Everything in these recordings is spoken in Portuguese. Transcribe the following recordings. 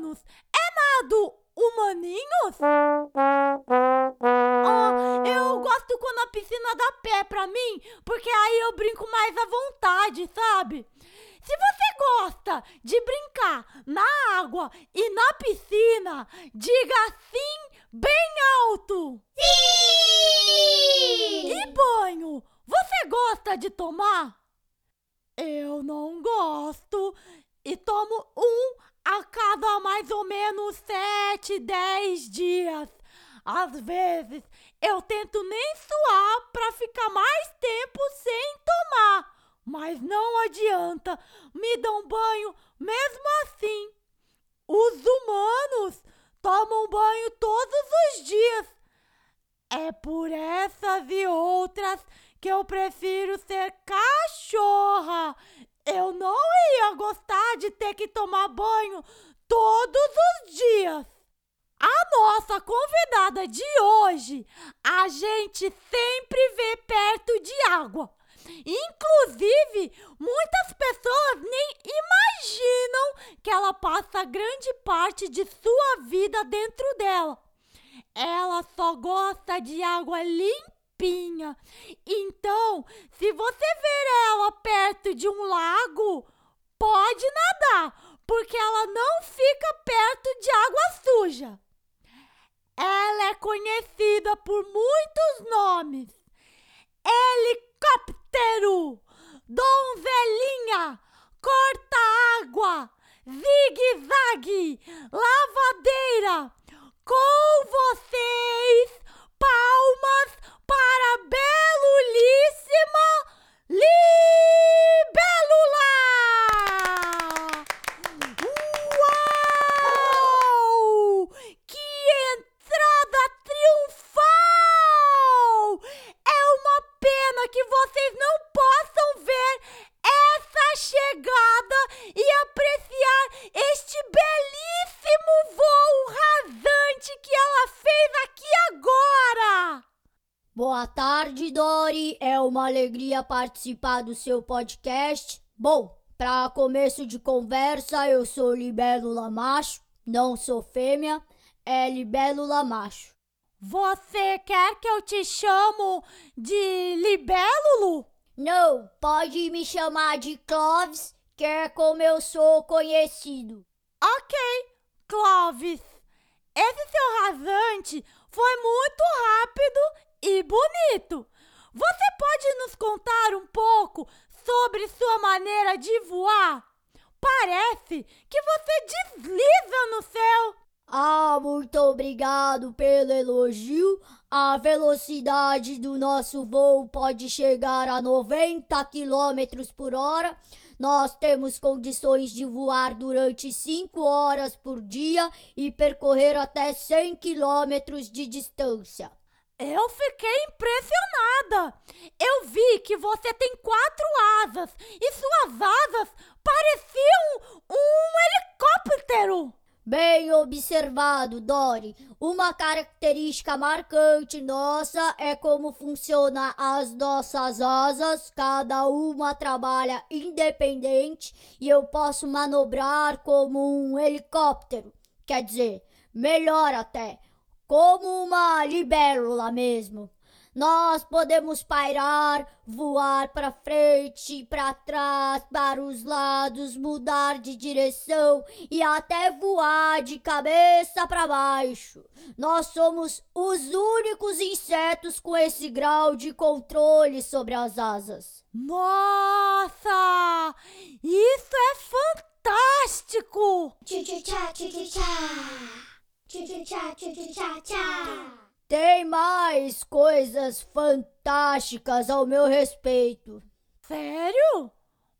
humanos é nado humaninhos? Ó, eu gosto quando a piscina dá pé pra mim, porque aí eu brinco mais à vontade, sabe? Se você gosta de brincar na água e na piscina, diga sim bem alto. Sim! E banho? Você gosta de tomar? Eu não gosto e tomo um a cada mais ou menos sete, dez dias. Às vezes eu tento nem suar para ficar mais tempo sem tomar, mas não adianta, me dão banho mesmo assim. Os humanos tomam banho todos os dias. É por essas e outras que eu prefiro ser cachorra. Eu não ia gostar de ter que tomar banho todos os dias. A nossa convidada de hoje, a gente sempre vê perto de água. Inclusive, muitas pessoas nem imaginam que ela passa grande parte de sua vida dentro dela. Ela só gosta de água Então, se você ver ela perto de um lago, pode nadar, porque ela não fica perto de água suja. Ela é conhecida por muitos nomes donzelinha, corta-água, zigue-zague, lavadeira. Com vocês, palmas para a belulíssima Libélula! Uau! Que entrada triunfal! É uma pena que vocês não possam ver essa chegada e apreciar este belíssimo voo rasante que ela fez aqui agora! Boa tarde, Dori. É uma alegria participar do seu podcast. Bom, para começo de conversa, eu sou libélula macho, não sou fêmea, é libélula macho. Você quer que eu te chamo de libélulo? Não, pode me chamar de Clovis, que é como eu sou conhecido. Ok, Clovis. Esse seu rasante foi muito rápido e bonito. Você pode nos contar um pouco sobre sua maneira de voar? Parece que você desliza no céu. Ah, muito obrigado pelo elogio. A velocidade do nosso voo pode chegar a 90 km por hora. Nós temos condições de voar durante 5 horas por dia e percorrer até 100 km de distância. Eu fiquei impressionada. Eu vi que você tem quatro asas e suas asas pareciam um helicóptero. Bem observado, Dory. Uma característica marcante nossa é como funciona as nossas asas. Cada uma trabalha independente e eu posso manobrar como um helicóptero. Quer dizer, melhor até, como uma libélula mesmo. Nós podemos pairar, voar para frente, para trás, para os lados, mudar de direção e até voar de cabeça para baixo. Nós somos os únicos insetos com esse grau de controle sobre as asas. Nossa! Isso é fantástico! Tchu-tchu-tchá, tchu-tchu-tchá. Tchu-tchu-tchá, tchu-tchu-tchá-tchá. Tem mais coisas fantásticas ao meu respeito. Sério?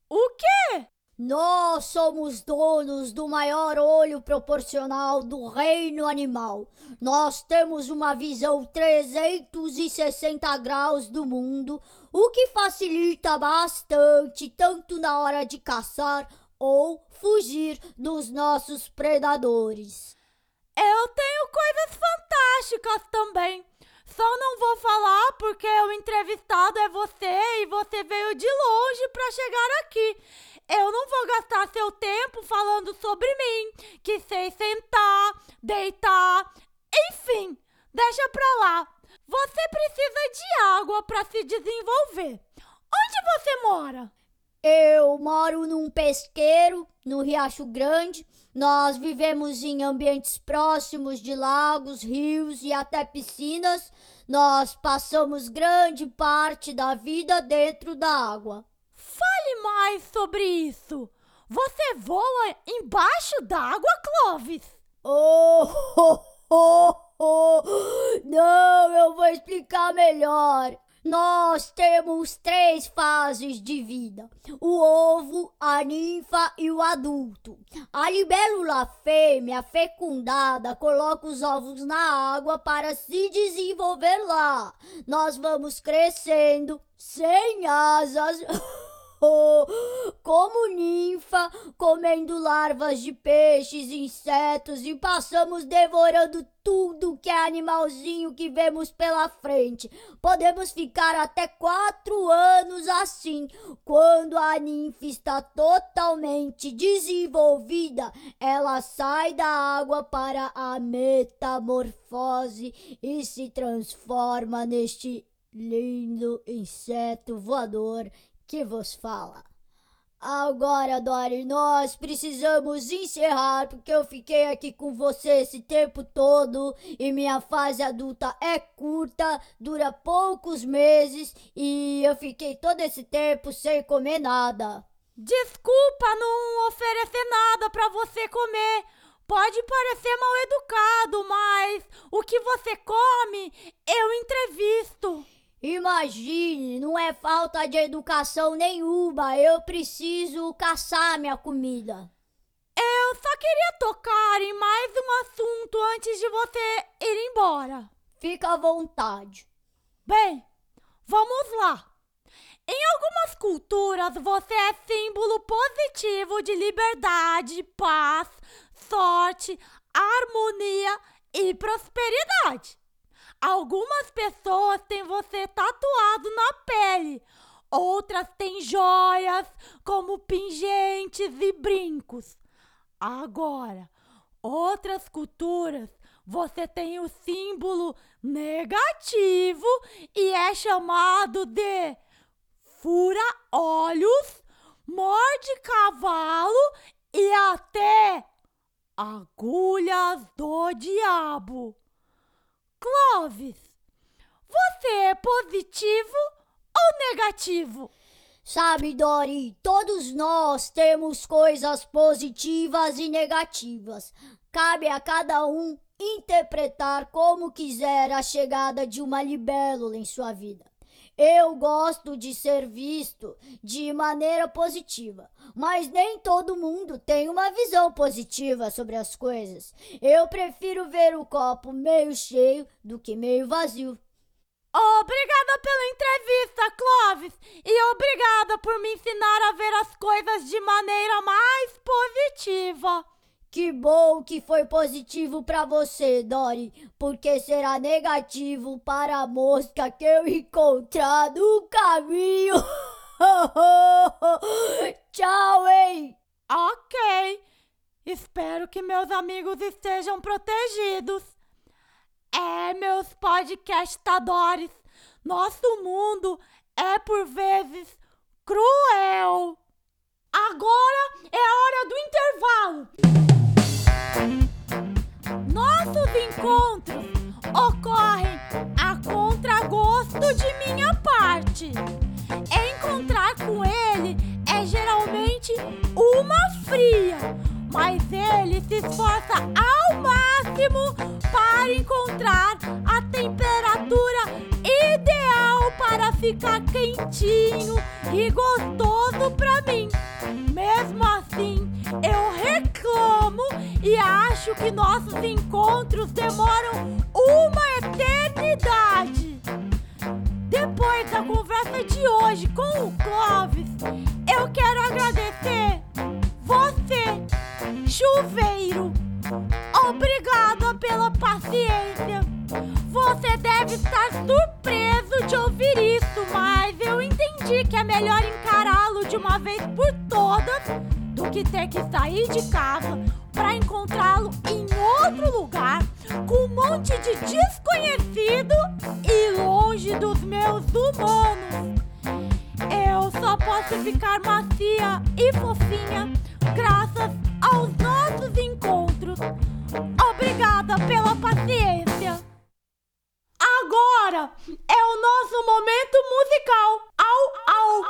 O quê? Nós somos donos do maior olho proporcional do reino animal. Nós temos uma visão 360 graus do mundo, o que facilita bastante tanto na hora de caçar ou fugir dos nossos predadores. Eu tenho coisas fantásticas também. Só não vou falar porque o entrevistado é você e você veio de longe para chegar aqui. Eu não vou gastar seu tempo falando sobre mim, que sei sentar, deitar, enfim, deixa pra lá. Você precisa de água para se desenvolver. Onde você mora? Eu moro num pesqueiro no Riacho Grande. Nós vivemos em ambientes próximos de lagos, rios e até piscinas. Nós passamos grande parte da vida dentro da água. Fale mais sobre isso. Você voa embaixo d'água, Clovis? Oh, oh, oh, oh. Não, eu vou explicar melhor. Nós temos três fases de vida: o ovo, a ninfa e o adulto. A libélula fêmea fecundada coloca os ovos na água para se desenvolver lá. Nós vamos crescendo sem asas. como ninfa, comendo larvas de peixes, insetos e passamos devorando tudo que é animalzinho que vemos pela frente. Podemos ficar até quatro anos assim. Quando a ninfa está totalmente desenvolvida, ela sai da água para a metamorfose e se transforma neste lindo inseto voador que vos fala. Agora, Dory, nós precisamos encerrar porque eu fiquei aqui com você esse tempo todo e minha fase adulta é curta, dura poucos meses e eu fiquei todo esse tempo sem comer nada. Desculpa não oferecer nada para você comer. Pode parecer mal educado, mas o que você come eu entrevisto. Imagine, não é falta de educação nenhuma. Eu preciso caçar minha comida. Eu só queria tocar em mais um assunto antes de você ir embora. Fica à vontade. Bem, vamos lá. Em algumas culturas, você é símbolo positivo de liberdade, paz, sorte, harmonia e prosperidade. Algumas pessoas têm você tatuado na pele, outras têm joias, como pingentes e brincos. Agora, outras culturas você tem o símbolo negativo e é chamado de fura-olhos, morde cavalo e até agulhas do diabo. Clovis, você é positivo ou negativo? Sabe, Dory, todos nós temos coisas positivas e negativas. Cabe a cada um interpretar como quiser a chegada de uma libélula em sua vida. Eu gosto de ser visto de maneira positiva, mas nem todo mundo tem uma visão positiva sobre as coisas. Eu prefiro ver o copo meio cheio do que meio vazio. Obrigada pela entrevista, Clovis, e obrigada por me ensinar a ver as coisas de maneira mais positiva. Que bom que foi positivo para você, Dory, porque será negativo para a mosca que eu encontrar no caminho. Tchau, hein? Ok. Espero que meus amigos estejam protegidos. É, meus podcastadores, nosso mundo é por vezes cruel. Agora é a hora do intervalo. Nossos encontros ocorrem a contragosto de minha parte. Encontrar com ele é geralmente uma fria, mas ele se esforça ao máximo para encontrar a temperatura ficar quentinho e gostoso para mim. Mesmo assim, eu reclamo e acho que nossos encontros demoram uma eternidade. Depois da conversa de hoje com o Clóvis, eu quero agradecer você, chuveiro. Obrigada pela paciência. Você deve estar surpreso de ouvir isso, mas eu entendi que é melhor encará-lo de uma vez por todas do que ter que sair de casa para encontrá-lo em outro lugar com um monte de desconhecido e longe dos meus humanos. Eu só posso ficar macia e fofinha graças aos nossos encontros. Obrigada pela paciência. Agora é o nosso momento musical. Au, au.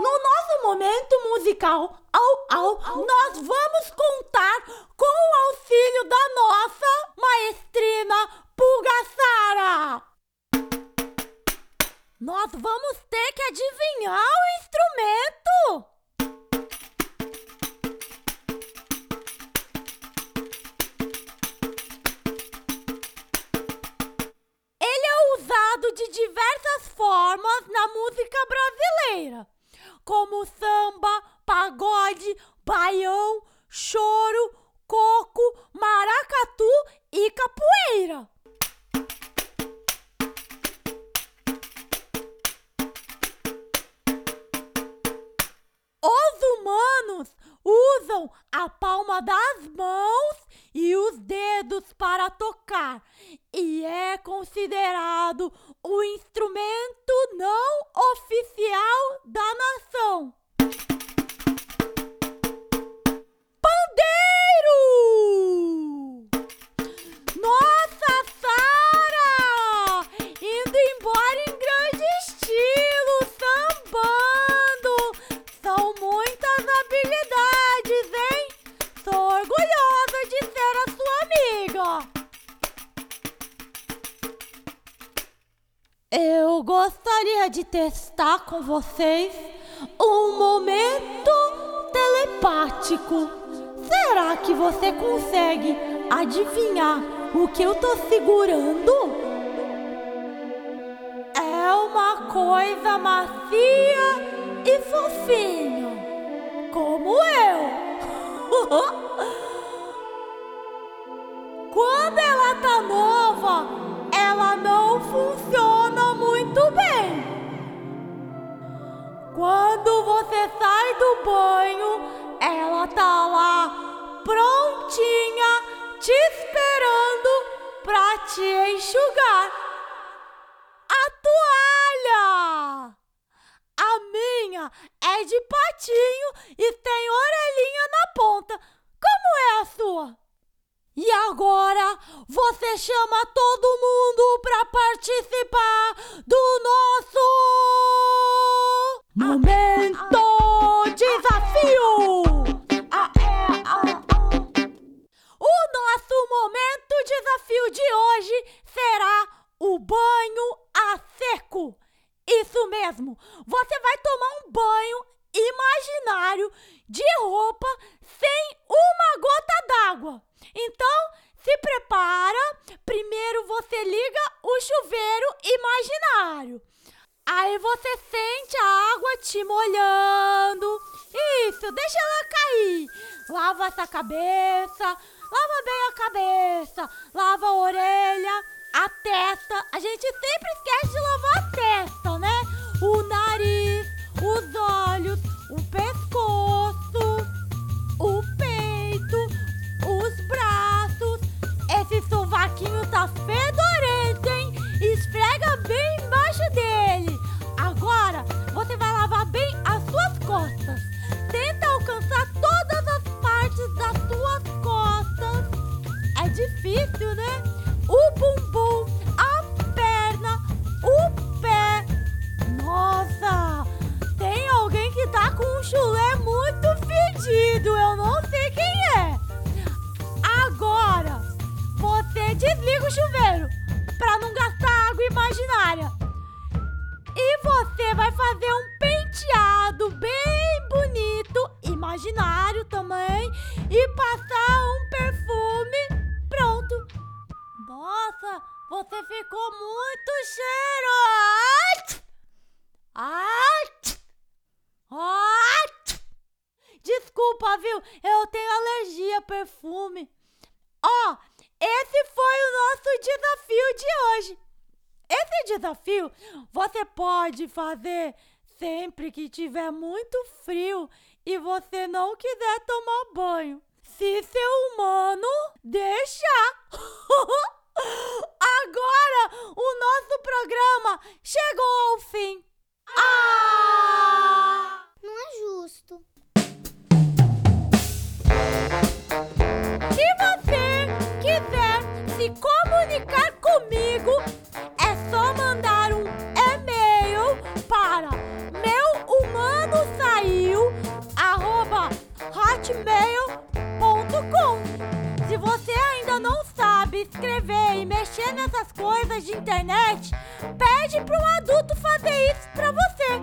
No nosso momento musical, au, au, nós vamos contar com o auxílio da nossa maestrina Pulgaçara. Nós vamos ter que adivinhar o instrumento. Formas na música brasileira, como samba, pagode, baião, choro, coco, maracatu e capoeira. Os humanos usam a palma das mãos e os dedos para tocar e é considerado o instrumento não oficial da nação. Com vocês um momento telepático. Será que você consegue adivinhar o que eu tô segurando? É uma coisa macia e fofinha, como eu. Quando ela tá nova, ela não funciona você sai do banho, ela tá lá prontinha, te esperando pra te enxugar. A toalha! A minha é de patinho e tem orelhinha na ponta. Como é a sua? E agora você chama todo mundo para participar do nosso momento desafio. Ah, é, ah, ah. O nosso momento desafio de hoje será o banho a seco. Isso mesmo, você vai tomar um banho imaginário de roupa sem uma gota d'água. Então, se prepara. Primeiro você liga o chuveiro imaginário. Aí você sente a água te molhando. Isso, deixa ela cair. Lava essa cabeça, lava bem a cabeça, lava a orelha, a testa. A gente sempre esquece de lavar a testa, né? O nariz, os olhos, o pescoço, chuveiro para não gastar água imaginária. E você vai fazer um penteado bem bonito, imaginário também, e passar um perfume. Pronto. Nossa, você ficou muito cheiro. Desculpa, viu? Eu tenho alergia a perfume. Ó, oh, esse foi o nosso desafio de hoje. Esse desafio você pode fazer sempre que tiver muito frio e você não quiser tomar banho. Se seu humano deixar. Agora o nosso programa chegou ao fim. Ah! Não é justo. Se você quiser se comunicar comigo, é só mandar um e-mail para meuhumanosaiu@hotmail.com. Se você ainda não sabe escrever e mexer nessas coisas de internet, pede para um adulto fazer isso para você.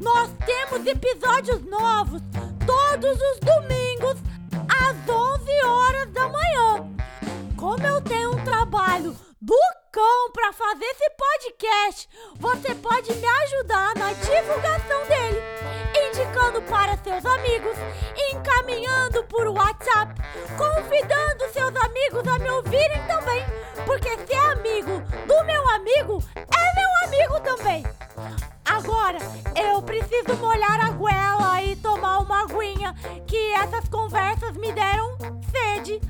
Nós temos episódios novos todos os domingos às 11 horas da manhã. Como eu tenho um trabalho do cão para fazer esse podcast, você pode me ajudar na divulgação dele, indicando para seus amigos, encaminhando por WhatsApp, convidando seus amigos a me ouvirem também, porque ser amigo do meu amigo é meu amigo também. Agora eu preciso molhar a goela e tomar uma aguinha, que essas conversas me deram sede.